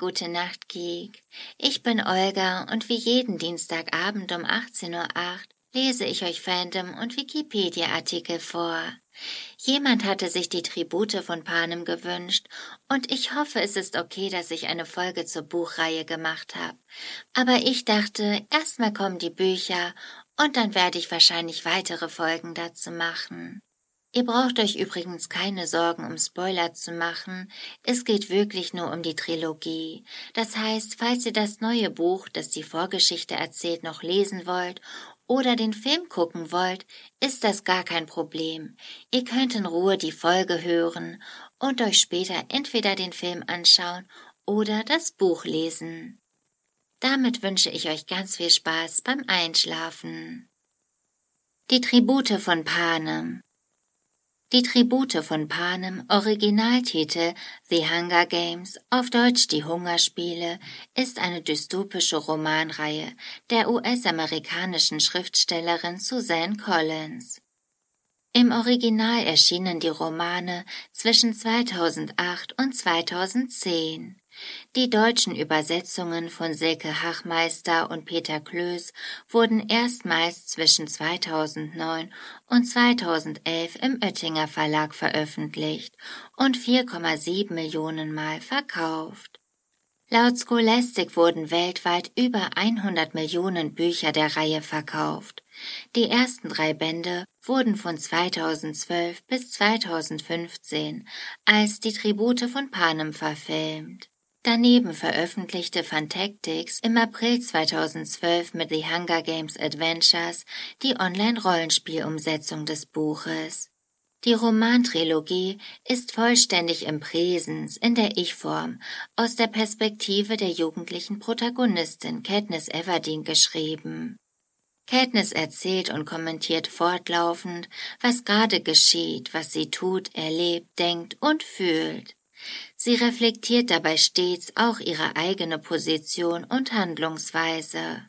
Gute Nacht Geek. Ich bin Olga und wie jeden Dienstagabend um 18.08 Uhr lese ich euch Fandom und Wikipedia-Artikel vor. Jemand hatte sich die Tribute von Panem gewünscht und ich hoffe, es ist okay, dass ich eine Folge zur Buchreihe gemacht habe. Aber ich dachte, erstmal kommen die Bücher und dann werde ich wahrscheinlich weitere Folgen dazu machen. Ihr braucht euch übrigens keine Sorgen, um Spoiler zu machen. Es geht wirklich nur um die Trilogie. Das heißt, falls ihr das neue Buch, das die Vorgeschichte erzählt, noch lesen wollt oder den Film gucken wollt, ist das gar kein Problem. Ihr könnt in Ruhe die Folge hören und euch später entweder den Film anschauen oder das Buch lesen. Damit wünsche ich euch ganz viel Spaß beim Einschlafen. Die Tribute von Panem die Tribute von Panem, Originaltitel The Hunger Games, auf Deutsch Die Hungerspiele, ist eine dystopische Romanreihe der US-amerikanischen Schriftstellerin Suzanne Collins. Im Original erschienen die Romane zwischen 2008 und 2010. Die deutschen Übersetzungen von Silke Hachmeister und Peter Klöß wurden erstmals zwischen 2009 und 2011 im Oettinger Verlag veröffentlicht und 4,7 Millionen Mal verkauft. Laut Scholastic wurden weltweit über 100 Millionen Bücher der Reihe verkauft. Die ersten drei Bände wurden von 2012 bis 2015 als die Tribute von Panem verfilmt. Daneben veröffentlichte Fantactics im April 2012 mit The Hunger Games Adventures die Online-Rollenspielumsetzung des Buches. Die Romantrilogie ist vollständig im Präsens in der Ich-Form aus der Perspektive der jugendlichen Protagonistin Katniss Everdeen geschrieben. Katniss erzählt und kommentiert fortlaufend, was gerade geschieht, was sie tut, erlebt, denkt und fühlt. Sie reflektiert dabei stets auch ihre eigene Position und Handlungsweise.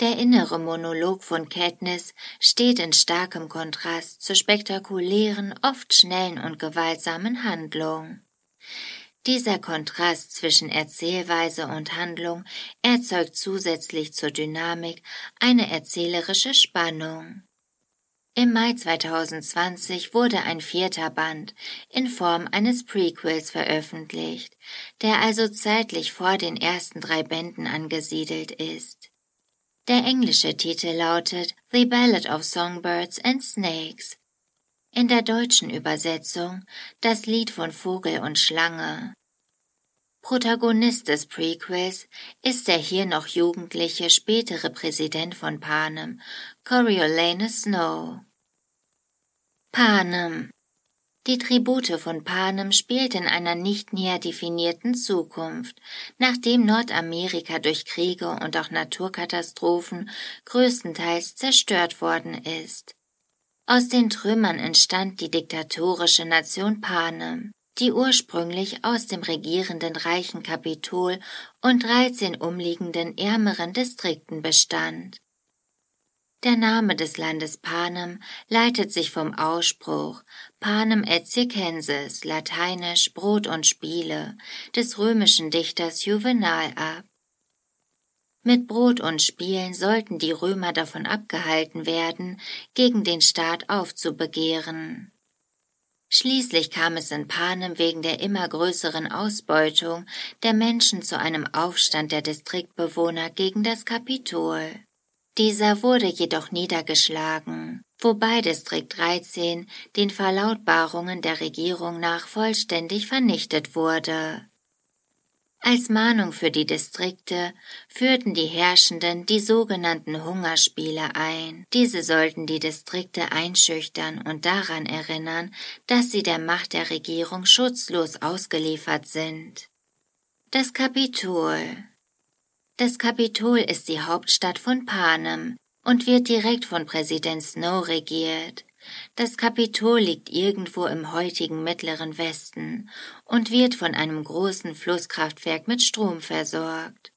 Der innere Monolog von Katniss steht in starkem Kontrast zur spektakulären, oft schnellen und gewaltsamen Handlung. Dieser Kontrast zwischen Erzählweise und Handlung erzeugt zusätzlich zur Dynamik eine erzählerische Spannung. Im Mai 2020 wurde ein vierter Band in Form eines Prequels veröffentlicht, der also zeitlich vor den ersten drei Bänden angesiedelt ist. Der englische Titel lautet The Ballad of Songbirds and Snakes. In der deutschen Übersetzung Das Lied von Vogel und Schlange. Protagonist des Prequels ist der hier noch jugendliche spätere Präsident von Panem, Coriolanus Snow. Panem Die Tribute von Panem spielt in einer nicht näher definierten Zukunft, nachdem Nordamerika durch Kriege und auch Naturkatastrophen größtenteils zerstört worden ist. Aus den Trümmern entstand die diktatorische Nation Panem die ursprünglich aus dem regierenden reichen Kapitol und dreizehn umliegenden ärmeren Distrikten bestand. Der Name des Landes Panem leitet sich vom Ausspruch Panem et circenses, lateinisch Brot und Spiele, des römischen Dichters Juvenal ab. Mit Brot und Spielen sollten die Römer davon abgehalten werden, gegen den Staat aufzubegehren. Schließlich kam es in Panem wegen der immer größeren Ausbeutung der Menschen zu einem Aufstand der Distriktbewohner gegen das Kapitol. Dieser wurde jedoch niedergeschlagen, wobei Distrikt 13 den Verlautbarungen der Regierung nach vollständig vernichtet wurde. Als Mahnung für die Distrikte führten die Herrschenden die sogenannten Hungerspiele ein. Diese sollten die Distrikte einschüchtern und daran erinnern, dass sie der Macht der Regierung schutzlos ausgeliefert sind. Das Kapitol Das Kapitol ist die Hauptstadt von Panem und wird direkt von Präsident Snow regiert. Das Kapitol liegt irgendwo im heutigen mittleren Westen und wird von einem großen Flusskraftwerk mit Strom versorgt.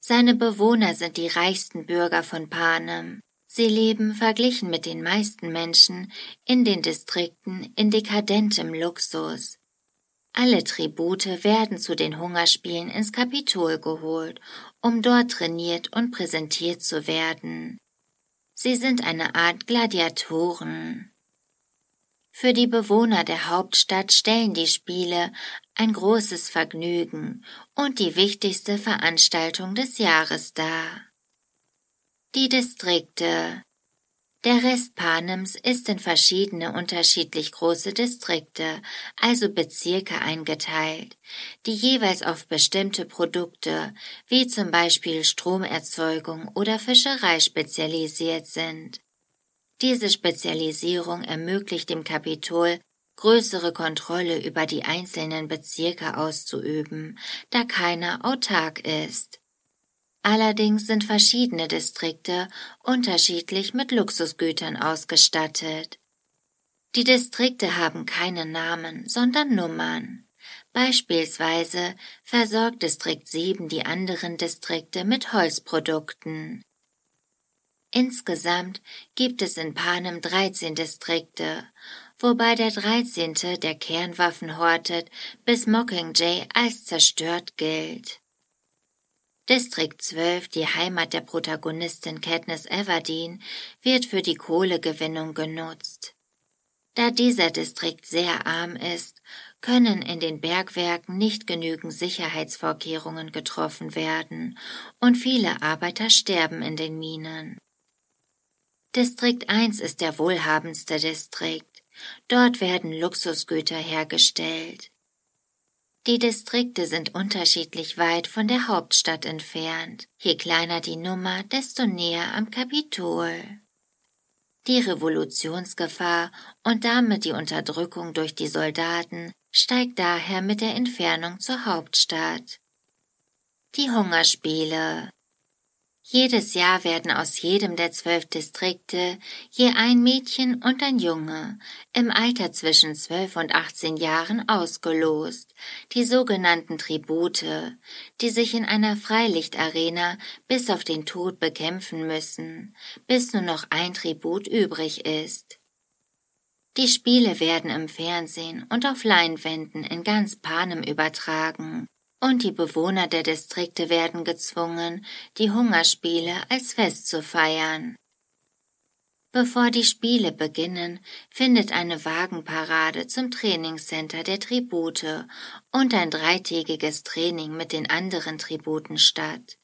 Seine Bewohner sind die reichsten Bürger von Panem. Sie leben verglichen mit den meisten Menschen in den Distrikten in dekadentem Luxus. Alle Tribute werden zu den Hungerspielen ins Kapitol geholt, um dort trainiert und präsentiert zu werden. Sie sind eine Art Gladiatoren. Für die Bewohner der Hauptstadt stellen die Spiele ein großes Vergnügen und die wichtigste Veranstaltung des Jahres dar. Die Distrikte der Rest Panems ist in verschiedene unterschiedlich große Distrikte, also Bezirke eingeteilt, die jeweils auf bestimmte Produkte, wie zum Beispiel Stromerzeugung oder Fischerei spezialisiert sind. Diese Spezialisierung ermöglicht dem Kapitol, größere Kontrolle über die einzelnen Bezirke auszuüben, da keiner autark ist. Allerdings sind verschiedene Distrikte unterschiedlich mit Luxusgütern ausgestattet. Die Distrikte haben keine Namen, sondern Nummern. Beispielsweise versorgt Distrikt 7 die anderen Distrikte mit Holzprodukten. Insgesamt gibt es in Panem 13 Distrikte, wobei der 13. der Kernwaffen hortet, bis Mockingjay als zerstört gilt. Distrikt 12, die Heimat der Protagonistin Katniss Everdeen, wird für die Kohlegewinnung genutzt. Da dieser Distrikt sehr arm ist, können in den Bergwerken nicht genügend Sicherheitsvorkehrungen getroffen werden und viele Arbeiter sterben in den Minen. Distrikt 1 ist der wohlhabendste Distrikt. Dort werden Luxusgüter hergestellt. Die Distrikte sind unterschiedlich weit von der Hauptstadt entfernt. Je kleiner die Nummer, desto näher am Kapitol. Die Revolutionsgefahr und damit die Unterdrückung durch die Soldaten steigt daher mit der Entfernung zur Hauptstadt. Die Hungerspiele jedes Jahr werden aus jedem der zwölf Distrikte je ein Mädchen und ein Junge im Alter zwischen zwölf und achtzehn Jahren ausgelost, die sogenannten Tribute, die sich in einer Freilichtarena bis auf den Tod bekämpfen müssen, bis nur noch ein Tribut übrig ist. Die Spiele werden im Fernsehen und auf Leinwänden in ganz Panem übertragen und die Bewohner der Distrikte werden gezwungen, die Hungerspiele als Fest zu feiern. Bevor die Spiele beginnen, findet eine Wagenparade zum Trainingscenter der Tribute und ein dreitägiges Training mit den anderen Tributen statt.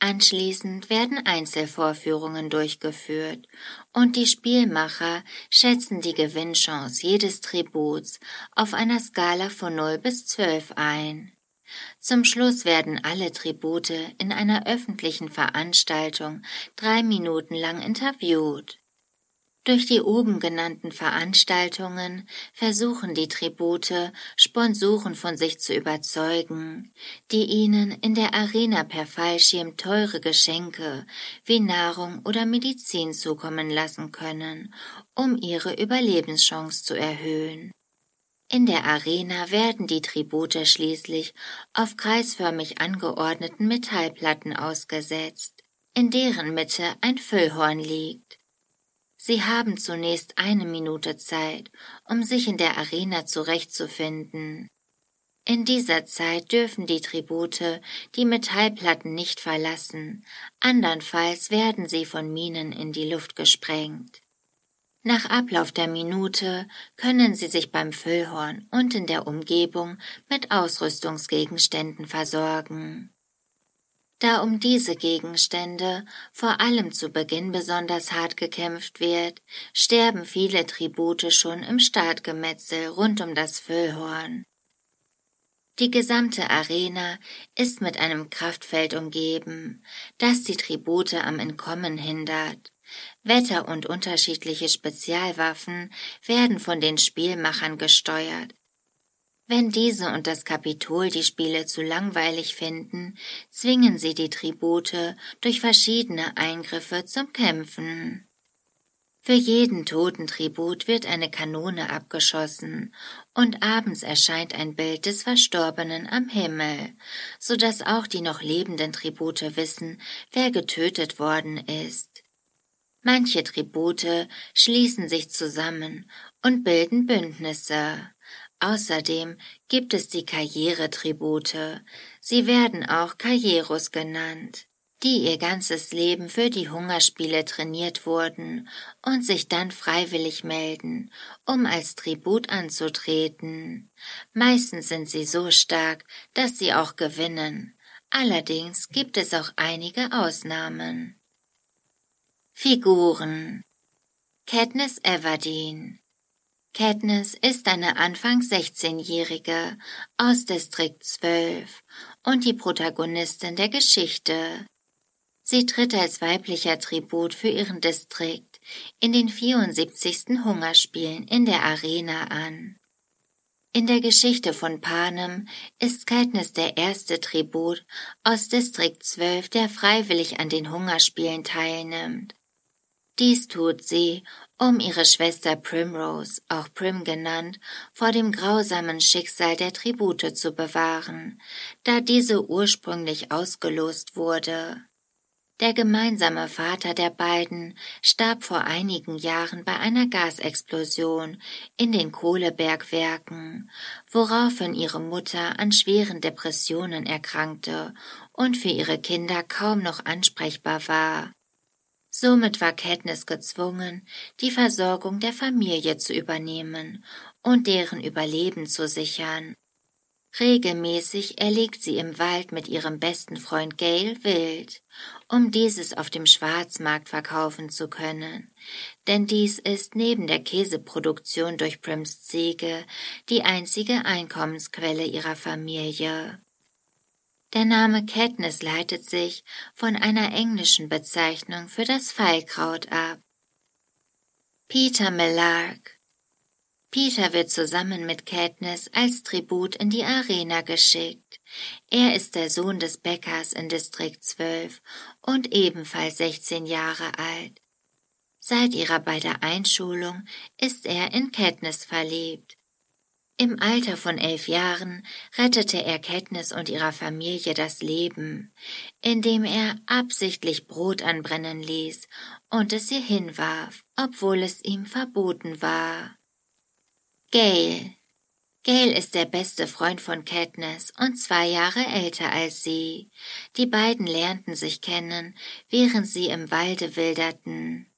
Anschließend werden Einzelvorführungen durchgeführt und die Spielmacher schätzen die Gewinnchance jedes Tributs auf einer Skala von 0 bis 12 ein. Zum Schluss werden alle Tribute in einer öffentlichen Veranstaltung drei Minuten lang interviewt. Durch die oben genannten Veranstaltungen versuchen die Tribute, Sponsoren von sich zu überzeugen, die ihnen in der Arena per Fallschirm teure Geschenke wie Nahrung oder Medizin zukommen lassen können, um ihre Überlebenschance zu erhöhen. In der Arena werden die Tribute schließlich auf kreisförmig angeordneten Metallplatten ausgesetzt, in deren Mitte ein Füllhorn liegt. Sie haben zunächst eine Minute Zeit, um sich in der Arena zurechtzufinden. In dieser Zeit dürfen die Tribute die Metallplatten nicht verlassen, andernfalls werden sie von Minen in die Luft gesprengt. Nach Ablauf der Minute können Sie sich beim Füllhorn und in der Umgebung mit Ausrüstungsgegenständen versorgen. Da um diese Gegenstände vor allem zu Beginn besonders hart gekämpft wird, sterben viele Tribute schon im Startgemetzel rund um das Füllhorn. Die gesamte Arena ist mit einem Kraftfeld umgeben, das die Tribute am Entkommen hindert. Wetter und unterschiedliche Spezialwaffen werden von den Spielmachern gesteuert. Wenn diese und das Kapitol die Spiele zu langweilig finden, zwingen sie die Tribute durch verschiedene Eingriffe zum Kämpfen. Für jeden toten Tribut wird eine Kanone abgeschossen und abends erscheint ein Bild des Verstorbenen am Himmel, so dass auch die noch lebenden Tribute wissen, wer getötet worden ist. Manche Tribute schließen sich zusammen und bilden Bündnisse. Außerdem gibt es die Karrieretribute. Sie werden auch Karrieros genannt, die ihr ganzes Leben für die Hungerspiele trainiert wurden und sich dann freiwillig melden, um als Tribut anzutreten. Meistens sind sie so stark, dass sie auch gewinnen. Allerdings gibt es auch einige Ausnahmen. Figuren Katniss Everdeen Katniss ist eine Anfang 16-Jährige aus Distrikt 12 und die Protagonistin der Geschichte. Sie tritt als weiblicher Tribut für ihren Distrikt in den 74. Hungerspielen in der Arena an. In der Geschichte von Panem ist Katniss der erste Tribut aus Distrikt 12, der freiwillig an den Hungerspielen teilnimmt. Dies tut sie, um ihre Schwester Primrose, auch Prim genannt, vor dem grausamen Schicksal der Tribute zu bewahren, da diese ursprünglich ausgelost wurde. Der gemeinsame Vater der beiden starb vor einigen Jahren bei einer Gasexplosion in den Kohlebergwerken, woraufhin ihre Mutter an schweren Depressionen erkrankte und für ihre Kinder kaum noch ansprechbar war. Somit war Katniss gezwungen, die Versorgung der Familie zu übernehmen und deren Überleben zu sichern. Regelmäßig erlegt sie im Wald mit ihrem besten Freund Gale Wild, um dieses auf dem Schwarzmarkt verkaufen zu können, denn dies ist neben der Käseproduktion durch Prims Ziege die einzige Einkommensquelle ihrer Familie. Der Name Katniss leitet sich von einer englischen Bezeichnung für das Fallkraut ab. Peter Millark Peter wird zusammen mit Katniss als Tribut in die Arena geschickt. Er ist der Sohn des Bäckers in Distrikt 12 und ebenfalls 16 Jahre alt. Seit ihrer beider Einschulung ist er in Katniss verliebt. Im Alter von elf Jahren rettete er Katniss und ihrer Familie das Leben, indem er absichtlich Brot anbrennen ließ und es ihr hinwarf, obwohl es ihm verboten war. Gail Gail ist der beste Freund von Katniss und zwei Jahre älter als sie. Die beiden lernten sich kennen, während sie im Walde wilderten.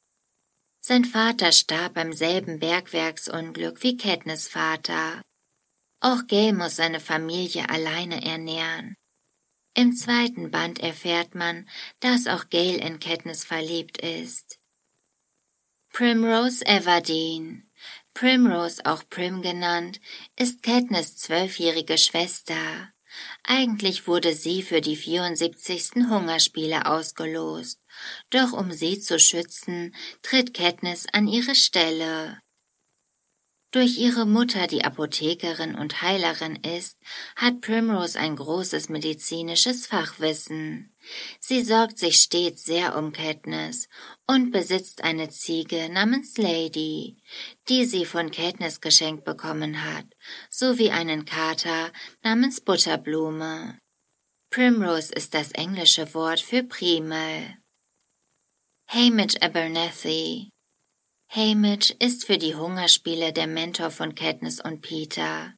Sein Vater starb beim selben Bergwerksunglück wie Katniss Vater. Auch Gay muss seine Familie alleine ernähren. Im zweiten Band erfährt man, dass auch Gail in Katniss verliebt ist. Primrose Everdeen Primrose, auch Prim genannt, ist Katniss zwölfjährige Schwester. Eigentlich wurde sie für die 74. Hungerspiele ausgelost, doch um sie zu schützen, tritt Katniss an ihre Stelle. Durch ihre Mutter, die Apothekerin und Heilerin ist, hat Primrose ein großes medizinisches Fachwissen. Sie sorgt sich stets sehr um Katniss und besitzt eine Ziege namens Lady, die sie von Katniss geschenkt bekommen hat, sowie einen Kater namens Butterblume. Primrose ist das englische Wort für Primel. Hamish Abernathy Hamish ist für die Hungerspiele der Mentor von Katniss und Peter.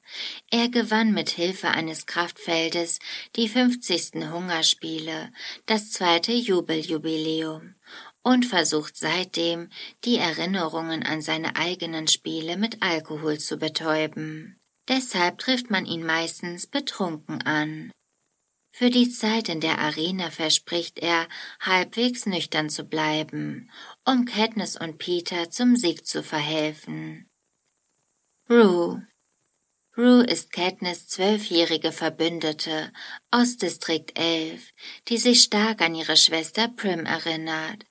Er gewann mit Hilfe eines Kraftfeldes die 50. Hungerspiele, das zweite Jubeljubiläum, und versucht seitdem, die Erinnerungen an seine eigenen Spiele mit Alkohol zu betäuben. Deshalb trifft man ihn meistens betrunken an. Für die Zeit in der Arena verspricht er, halbwegs nüchtern zu bleiben, um Katniss und Peter zum Sieg zu verhelfen. Rue Rue ist Katniss zwölfjährige Verbündete aus Distrikt 11, die sich stark an ihre Schwester Prim erinnert.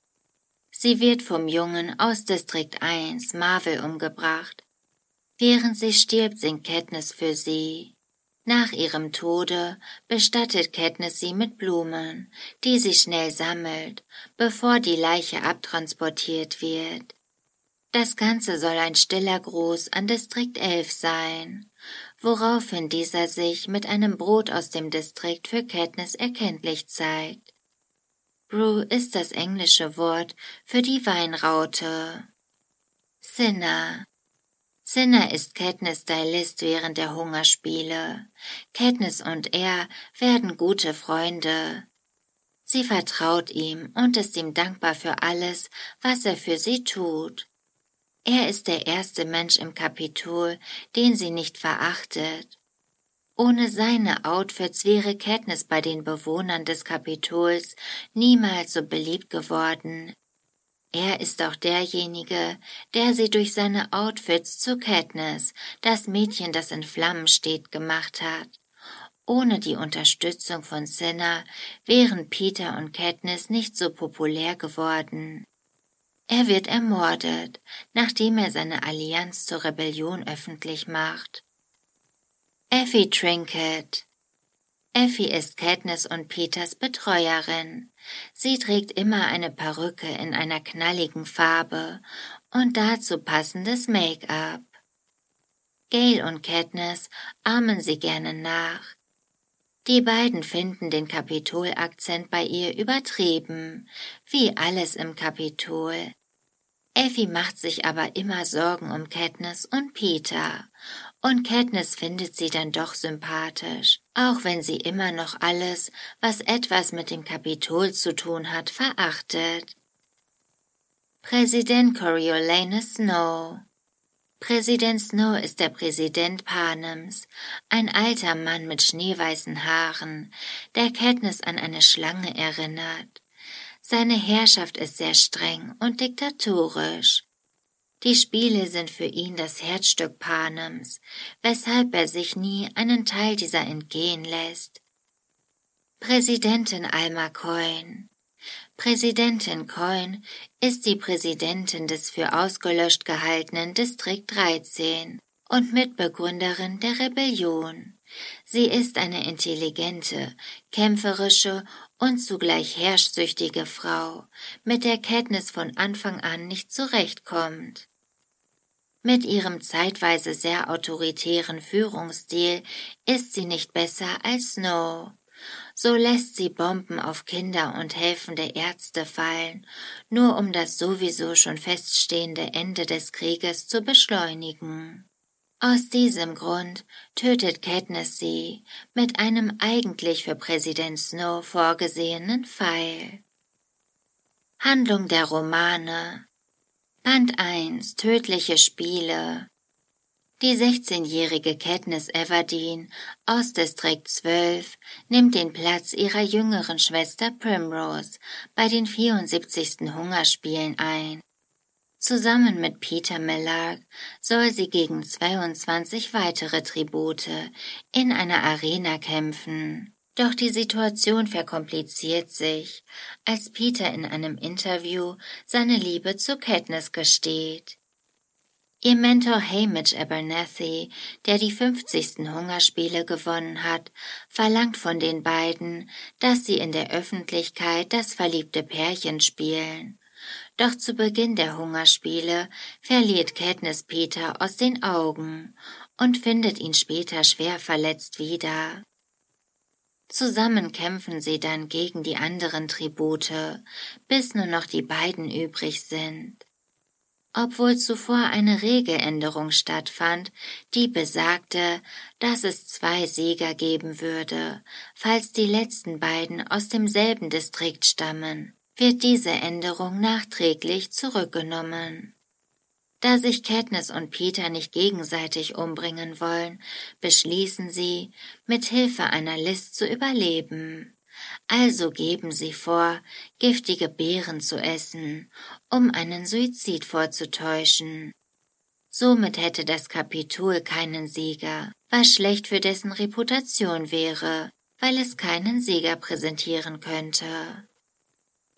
Sie wird vom Jungen aus Distrikt 1, Marvel, umgebracht. Während sie stirbt, singt Katniss für sie. Nach ihrem Tode bestattet Katniss sie mit Blumen, die sie schnell sammelt, bevor die Leiche abtransportiert wird. Das Ganze soll ein stiller Gruß an Distrikt 11 sein, woraufhin dieser sich mit einem Brot aus dem Distrikt für Katniss erkenntlich zeigt. Brew ist das englische Wort für die Weinraute. Sinner Cinna ist Katniss Stylist während der Hungerspiele. Katniss und er werden gute Freunde. Sie vertraut ihm und ist ihm dankbar für alles, was er für sie tut. Er ist der erste Mensch im Kapitol, den sie nicht verachtet. Ohne seine Outfits wäre Katniss bei den Bewohnern des Kapitols niemals so beliebt geworden. Er ist auch derjenige, der sie durch seine Outfits zu Katniss, das Mädchen, das in Flammen steht, gemacht hat. Ohne die Unterstützung von Cinna wären Peter und Katniss nicht so populär geworden. Er wird ermordet, nachdem er seine Allianz zur Rebellion öffentlich macht. Effie Trinket Effie ist Katniss und Peters Betreuerin. Sie trägt immer eine Perücke in einer knalligen Farbe und dazu passendes Make-up. Gail und Katniss ahmen sie gerne nach. Die beiden finden den Kapitolakzent bei ihr übertrieben, wie alles im Kapitol. Effie macht sich aber immer Sorgen um Katniss und Peter, und Katniss findet sie dann doch sympathisch, auch wenn sie immer noch alles, was etwas mit dem Kapitol zu tun hat, verachtet. Präsident Coriolanus Snow Präsident Snow ist der Präsident Panems, ein alter Mann mit schneeweißen Haaren, der Katniss an eine Schlange erinnert. Seine Herrschaft ist sehr streng und diktatorisch. Die Spiele sind für ihn das Herzstück Panems, weshalb er sich nie einen Teil dieser entgehen lässt. Präsidentin Alma Coyne Präsidentin Coyne ist die Präsidentin des für ausgelöscht gehaltenen Distrikt 13 und Mitbegründerin der Rebellion. Sie ist eine intelligente, kämpferische und zugleich herrschsüchtige Frau, mit der Katniss von Anfang an nicht zurechtkommt. Mit ihrem zeitweise sehr autoritären Führungsstil ist sie nicht besser als Snow. So lässt sie Bomben auf Kinder und helfende Ärzte fallen, nur um das sowieso schon feststehende Ende des Krieges zu beschleunigen. Aus diesem Grund tötet Katniss sie mit einem eigentlich für Präsident Snow vorgesehenen Pfeil. Handlung der Romane Band 1 Tödliche Spiele die 16-jährige Katniss Everdeen aus Distrikt 12 nimmt den Platz ihrer jüngeren Schwester Primrose bei den 74. Hungerspielen ein. Zusammen mit Peter Millark soll sie gegen 22 weitere Tribute in einer Arena kämpfen. Doch die Situation verkompliziert sich, als Peter in einem Interview seine Liebe zu Katniss gesteht. Ihr Mentor Hamish Abernathy, der die 50. Hungerspiele gewonnen hat, verlangt von den beiden, dass sie in der Öffentlichkeit das verliebte Pärchen spielen. Doch zu Beginn der Hungerspiele verliert Katniss Peter aus den Augen und findet ihn später schwer verletzt wieder. Zusammen kämpfen sie dann gegen die anderen Tribute, bis nur noch die beiden übrig sind obwohl zuvor eine Regeländerung stattfand, die besagte, dass es zwei Sieger geben würde, falls die letzten beiden aus demselben Distrikt stammen, wird diese Änderung nachträglich zurückgenommen. Da sich Katniss und Peter nicht gegenseitig umbringen wollen, beschließen sie, mit Hilfe einer List zu überleben. Also geben sie vor, giftige Beeren zu essen, um einen Suizid vorzutäuschen. Somit hätte das Kapitol keinen Sieger, was schlecht für dessen Reputation wäre, weil es keinen Sieger präsentieren könnte.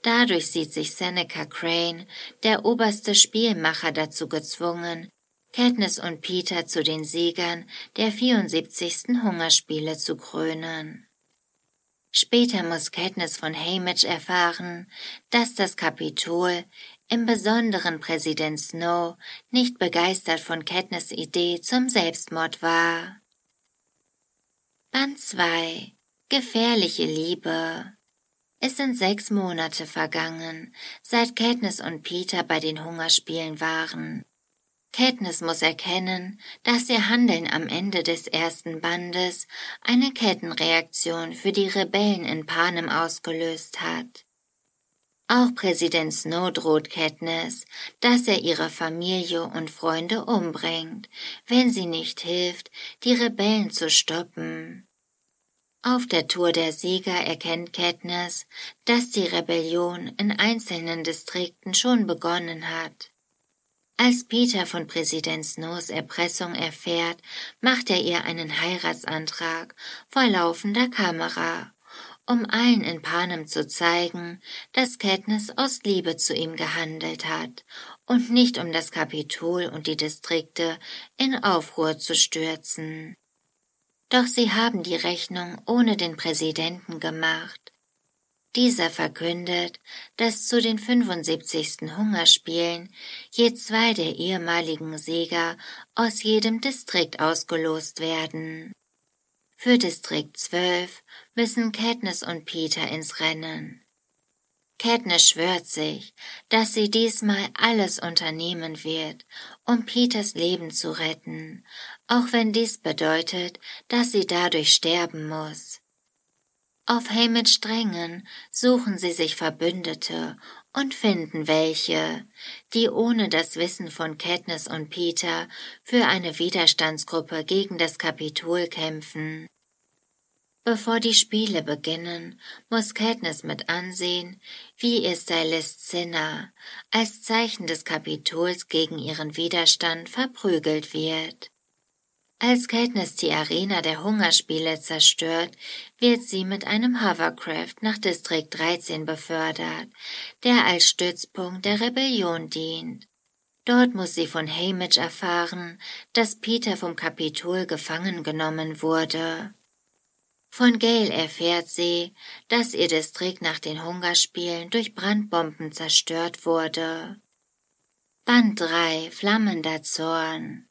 Dadurch sieht sich Seneca Crane, der oberste Spielmacher, dazu gezwungen, Katniss und Peter zu den Siegern der 74. Hungerspiele zu krönen. Später muss Katniss von Haymitch erfahren, dass das Kapitol, im Besonderen Präsident Snow, nicht begeistert von Katniss Idee zum Selbstmord war. Band 2 Gefährliche Liebe Es sind sechs Monate vergangen, seit Katniss und Peter bei den Hungerspielen waren. Katniss muss erkennen, dass ihr Handeln am Ende des ersten Bandes eine Kettenreaktion für die Rebellen in Panem ausgelöst hat. Auch Präsident Snow droht Katniss, dass er ihre Familie und Freunde umbringt, wenn sie nicht hilft, die Rebellen zu stoppen. Auf der Tour der Sieger erkennt Katniss, dass die Rebellion in einzelnen Distrikten schon begonnen hat. Als Peter von Präsident Snows Erpressung erfährt, macht er ihr einen Heiratsantrag vor laufender Kamera, um allen in Panem zu zeigen, dass Katniss aus Liebe zu ihm gehandelt hat und nicht um das Kapitol und die Distrikte in Aufruhr zu stürzen. Doch sie haben die Rechnung ohne den Präsidenten gemacht. Dieser verkündet, dass zu den 75. Hungerspielen je zwei der ehemaligen Sieger aus jedem Distrikt ausgelost werden. Für Distrikt 12 müssen Katniss und Peter ins Rennen. Katniss schwört sich, dass sie diesmal alles unternehmen wird, um Peters Leben zu retten, auch wenn dies bedeutet, dass sie dadurch sterben muss. Auf Haymitch drängen suchen sie sich Verbündete und finden welche, die ohne das Wissen von Katniss und Peter für eine Widerstandsgruppe gegen das Kapitol kämpfen. Bevor die Spiele beginnen, muss Katniss mit ansehen, wie ihr Stylist Cinna als Zeichen des Kapitols gegen ihren Widerstand verprügelt wird. Als Katniss die Arena der Hungerspiele zerstört, wird sie mit einem Hovercraft nach Distrikt 13 befördert, der als Stützpunkt der Rebellion dient. Dort muss sie von Haymitch erfahren, dass Peter vom Kapitol gefangen genommen wurde. Von Gail erfährt sie, dass ihr Distrikt nach den Hungerspielen durch Brandbomben zerstört wurde. Band 3 Flammender Zorn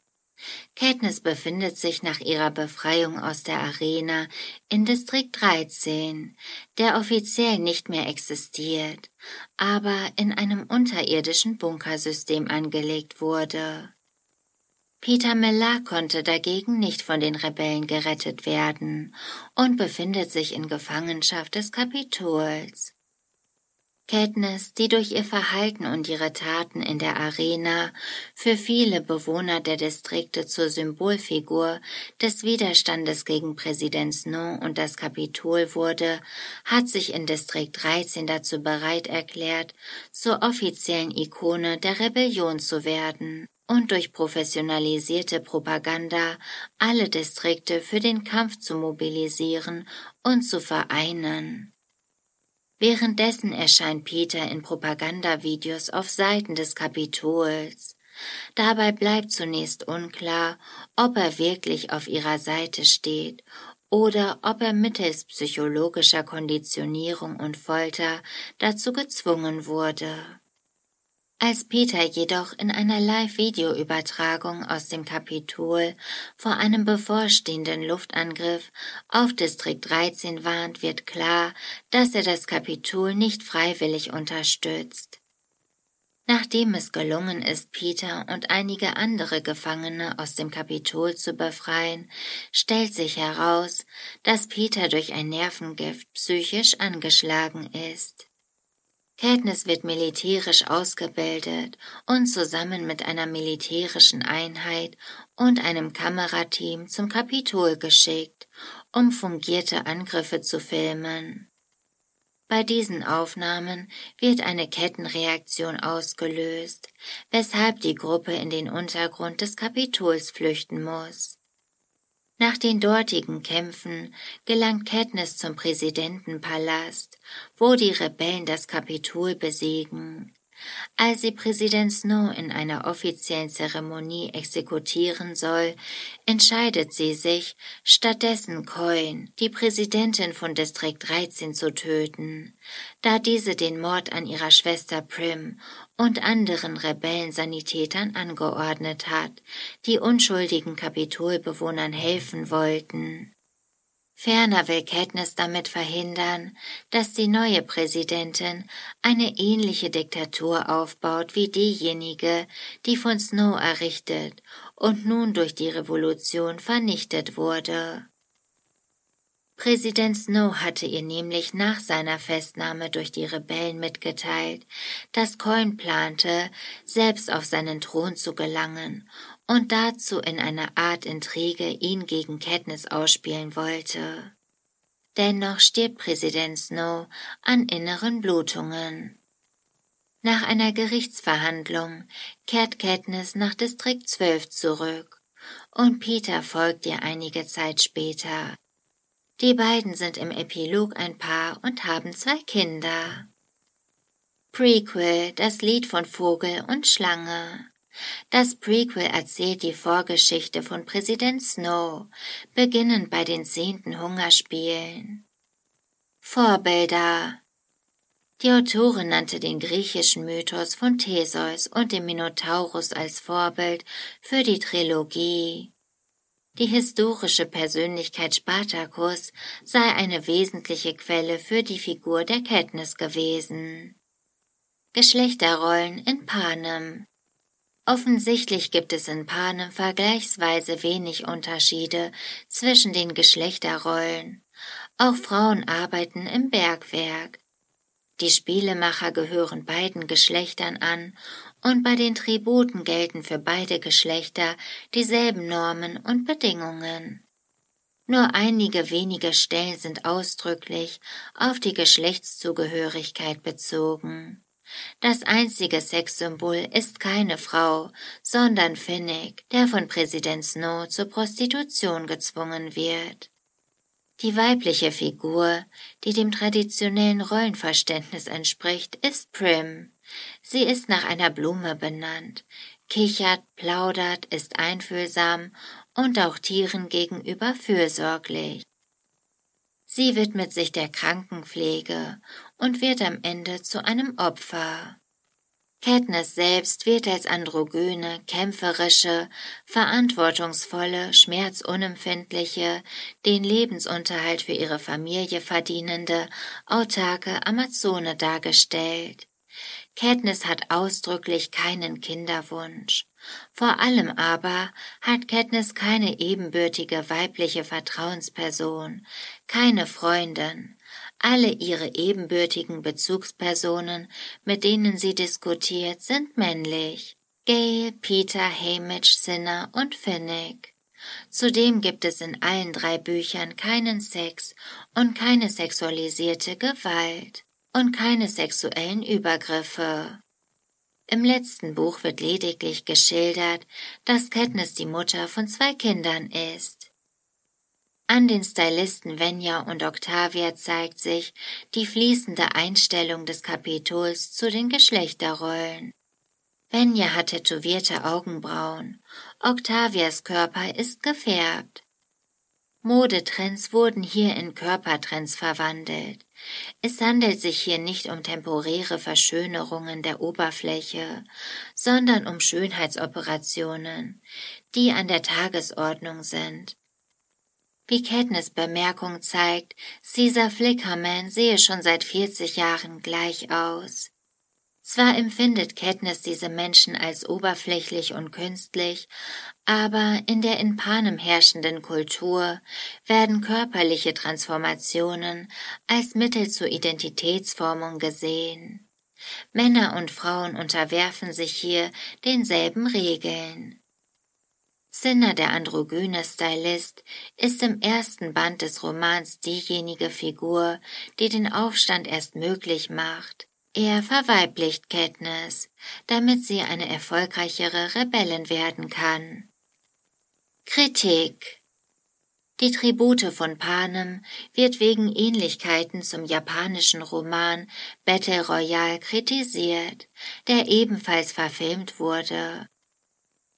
Katniss befindet sich nach ihrer Befreiung aus der Arena in Distrikt 13, der offiziell nicht mehr existiert, aber in einem unterirdischen Bunkersystem angelegt wurde. Peter Miller konnte dagegen nicht von den Rebellen gerettet werden und befindet sich in Gefangenschaft des Kapitols. Katniss, die durch ihr Verhalten und ihre Taten in der Arena für viele Bewohner der Distrikte zur Symbolfigur des Widerstandes gegen Präsident Snow und das Kapitol wurde, hat sich in Distrikt 13 dazu bereit erklärt, zur offiziellen Ikone der Rebellion zu werden und durch professionalisierte Propaganda alle Distrikte für den Kampf zu mobilisieren und zu vereinen. Währenddessen erscheint Peter in Propagandavideos auf Seiten des Kapitols. Dabei bleibt zunächst unklar, ob er wirklich auf ihrer Seite steht oder ob er mittels psychologischer Konditionierung und Folter dazu gezwungen wurde. Als Peter jedoch in einer Live-Video-Übertragung aus dem Kapitol vor einem bevorstehenden Luftangriff auf Distrikt 13 warnt, wird klar, dass er das Kapitol nicht freiwillig unterstützt. Nachdem es gelungen ist, Peter und einige andere Gefangene aus dem Kapitol zu befreien, stellt sich heraus, dass Peter durch ein Nervengift psychisch angeschlagen ist. Katniss wird militärisch ausgebildet und zusammen mit einer militärischen Einheit und einem Kamerateam zum Kapitol geschickt, um fungierte Angriffe zu filmen. Bei diesen Aufnahmen wird eine Kettenreaktion ausgelöst, weshalb die Gruppe in den Untergrund des Kapitols flüchten muss. Nach den dortigen Kämpfen gelangt Katniss zum Präsidentenpalast, wo die Rebellen das Kapitol besiegen. Als sie Präsident Snow in einer offiziellen Zeremonie exekutieren soll, entscheidet sie sich, stattdessen Coin, die Präsidentin von Distrikt 13, zu töten, da diese den Mord an ihrer Schwester Prim und anderen Rebellensanitätern angeordnet hat, die unschuldigen Kapitolbewohnern helfen wollten. Ferner will Katniss damit verhindern, dass die neue Präsidentin eine ähnliche Diktatur aufbaut wie diejenige, die von Snow errichtet und nun durch die Revolution vernichtet wurde. Präsident Snow hatte ihr nämlich nach seiner Festnahme durch die Rebellen mitgeteilt, dass Coin plante, selbst auf seinen Thron zu gelangen und dazu in einer Art Intrige ihn gegen Katniss ausspielen wollte. Dennoch stirbt Präsident Snow an inneren Blutungen. Nach einer Gerichtsverhandlung kehrt Katniss nach Distrikt 12 zurück und Peter folgt ihr einige Zeit später. Die beiden sind im Epilog ein Paar und haben zwei Kinder. Prequel, das Lied von Vogel und Schlange. Das Prequel erzählt die Vorgeschichte von Präsident Snow, beginnend bei den zehnten Hungerspielen. Vorbilder Die Autorin nannte den griechischen Mythos von Theseus und dem Minotaurus als Vorbild für die Trilogie. Die historische Persönlichkeit Spartacus sei eine wesentliche Quelle für die Figur der Katniss gewesen. Geschlechterrollen in Panem Offensichtlich gibt es in Panem vergleichsweise wenig Unterschiede zwischen den Geschlechterrollen. Auch Frauen arbeiten im Bergwerk. Die Spielemacher gehören beiden Geschlechtern an und bei den Tributen gelten für beide Geschlechter dieselben Normen und Bedingungen. Nur einige wenige Stellen sind ausdrücklich auf die Geschlechtszugehörigkeit bezogen. Das einzige Sexsymbol ist keine Frau, sondern Finnick, der von Präsident Snow zur Prostitution gezwungen wird. Die weibliche Figur, die dem traditionellen Rollenverständnis entspricht, ist Prim. Sie ist nach einer Blume benannt, kichert, plaudert, ist einfühlsam und auch Tieren gegenüber fürsorglich. Sie widmet sich der Krankenpflege und wird am Ende zu einem Opfer. Katniss selbst wird als androgyne, kämpferische, verantwortungsvolle, schmerzunempfindliche, den Lebensunterhalt für ihre Familie verdienende, autarke Amazone dargestellt. Katniss hat ausdrücklich keinen Kinderwunsch. Vor allem aber hat Katniss keine ebenbürtige weibliche Vertrauensperson, keine Freundin, alle ihre ebenbürtigen Bezugspersonen, mit denen sie diskutiert, sind männlich. Gail, Peter, Hamish, Sinner und Finnick. Zudem gibt es in allen drei Büchern keinen Sex und keine sexualisierte Gewalt und keine sexuellen Übergriffe. Im letzten Buch wird lediglich geschildert, dass Katniss die Mutter von zwei Kindern ist. An den Stylisten Venya und Octavia zeigt sich die fließende Einstellung des Kapitols zu den Geschlechterrollen. Venya hat tätowierte Augenbrauen, Octavias Körper ist gefärbt. Modetrends wurden hier in Körpertrends verwandelt. Es handelt sich hier nicht um temporäre Verschönerungen der Oberfläche, sondern um Schönheitsoperationen, die an der Tagesordnung sind wie Katniss Bemerkung zeigt, Caesar Flickerman sehe schon seit 40 Jahren gleich aus. Zwar empfindet Katniss diese Menschen als oberflächlich und künstlich, aber in der in Panem herrschenden Kultur werden körperliche Transformationen als Mittel zur Identitätsformung gesehen. Männer und Frauen unterwerfen sich hier denselben Regeln. Sinner, der androgyne Stylist, ist im ersten Band des Romans diejenige Figur, die den Aufstand erst möglich macht. Er verweiblicht Katniss, damit sie eine erfolgreichere Rebellin werden kann. Kritik Die Tribute von Panem wird wegen Ähnlichkeiten zum japanischen Roman Battle Royale kritisiert, der ebenfalls verfilmt wurde.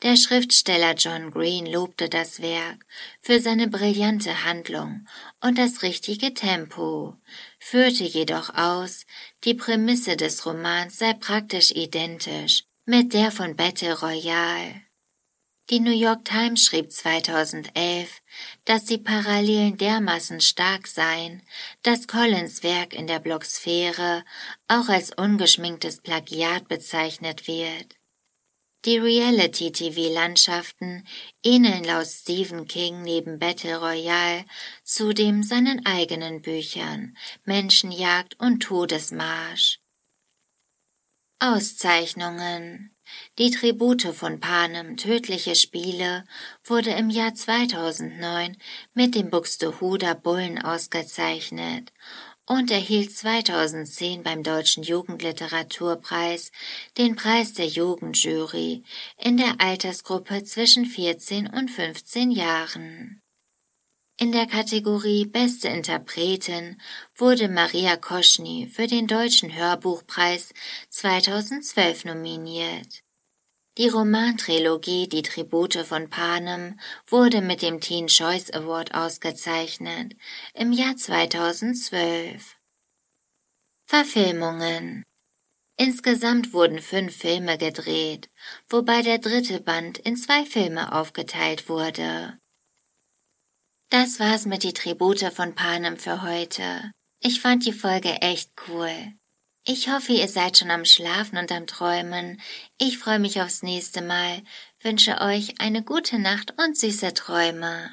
Der Schriftsteller John Green lobte das Werk für seine brillante Handlung und das richtige Tempo, führte jedoch aus, die Prämisse des Romans sei praktisch identisch mit der von Battle Royale. Die New York Times schrieb 2011, dass die Parallelen dermaßen stark seien, dass Collins Werk in der Blogsphäre auch als ungeschminktes Plagiat bezeichnet wird. Die Reality-TV-Landschaften ähneln laut Stephen King neben Battle Royale zudem seinen eigenen Büchern Menschenjagd und Todesmarsch. Auszeichnungen Die Tribute von Panem Tödliche Spiele wurde im Jahr 2009 mit dem Buxtehuder Bullen ausgezeichnet und erhielt 2010 beim Deutschen Jugendliteraturpreis den Preis der Jugendjury in der Altersgruppe zwischen 14 und 15 Jahren. In der Kategorie Beste Interpretin wurde Maria Koschny für den Deutschen Hörbuchpreis 2012 nominiert. Die Romantrilogie Die Tribute von Panem wurde mit dem Teen Choice Award ausgezeichnet im Jahr 2012. Verfilmungen Insgesamt wurden fünf Filme gedreht, wobei der dritte Band in zwei Filme aufgeteilt wurde. Das war's mit die Tribute von Panem für heute. Ich fand die Folge echt cool. Ich hoffe, ihr seid schon am Schlafen und am Träumen. Ich freue mich aufs nächste Mal, wünsche euch eine gute Nacht und süße Träume.